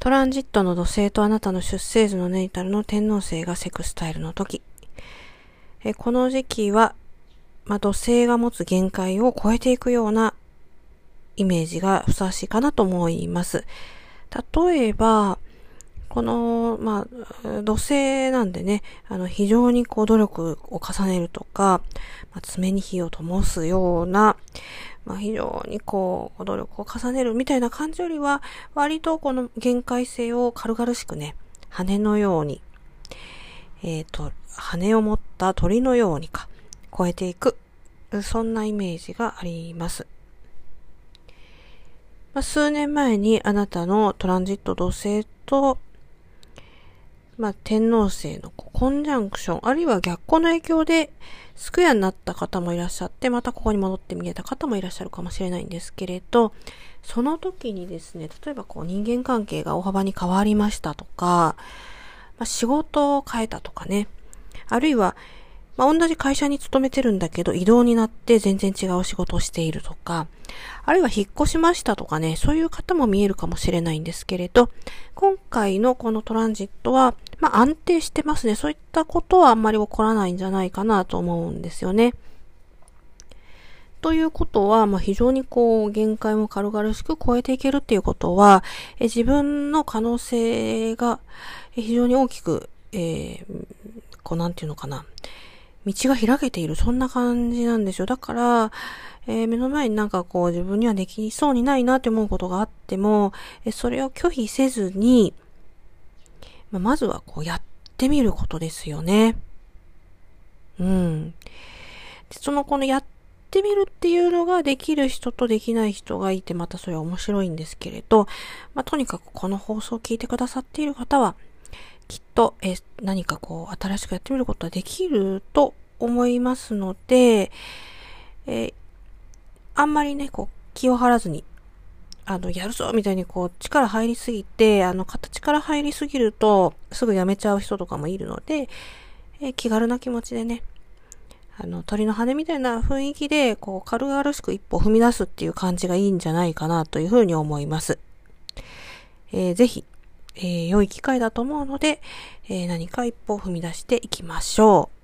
トランジットの土星とあなたの出生図のネイタルの天皇星がセクスタイルの時。えこの時期は、まあ、土星が持つ限界を超えていくようなイメージがふさわしいかなと思います。例えば、この、まあ、土星なんでね、あの、非常にこう努力を重ねるとか、まあ、爪に火を灯すような、まあ、非常にこう、努力を重ねるみたいな感じよりは、割とこの限界性を軽々しくね、羽のように、えっ、ー、と、羽を持った鳥のようにか、超えていく、そんなイメージがあります。まあ、数年前にあなたのトランジット土星とまあ、天皇星のコンジャンクション、あるいは逆光の影響でスクエアになった方もいらっしゃって、またここに戻って見えた方もいらっしゃるかもしれないんですけれど、その時にですね、例えばこう人間関係が大幅に変わりましたとか、まあ、仕事を変えたとかね、あるいはまあ、同じ会社に勤めてるんだけど、移動になって全然違う仕事をしているとか、あるいは引っ越しましたとかね、そういう方も見えるかもしれないんですけれど、今回のこのトランジットは、まあ、安定してますね。そういったことはあんまり起こらないんじゃないかなと思うんですよね。ということは、まあ、非常にこう、限界も軽々しく超えていけるっていうことは、え自分の可能性が非常に大きく、えー、こう、なんていうのかな。道が開けている、そんな感じなんですよ。だから、えー、目の前になんかこう自分にはできそうにないなって思うことがあっても、えそれを拒否せずに、まあ、まずはこうやってみることですよね。うん。でそのこのやってみるっていうのができる人とできない人がいて、またそれは面白いんですけれど、まあ、とにかくこの放送を聞いてくださっている方は、きっと、え何かこう、新しくやってみることはできると思いますので、えあんまりね、こう、気を張らずに、あの、やるぞみたいにこう、力入りすぎて、あの、形から入りすぎると、すぐやめちゃう人とかもいるので、え気軽な気持ちでね、あの、鳥の羽みたいな雰囲気で、こう、軽々しく一歩踏み出すっていう感じがいいんじゃないかなというふうに思います。えー、ぜひ、えー、良い機会だと思うので、えー、何か一歩踏み出していきましょう。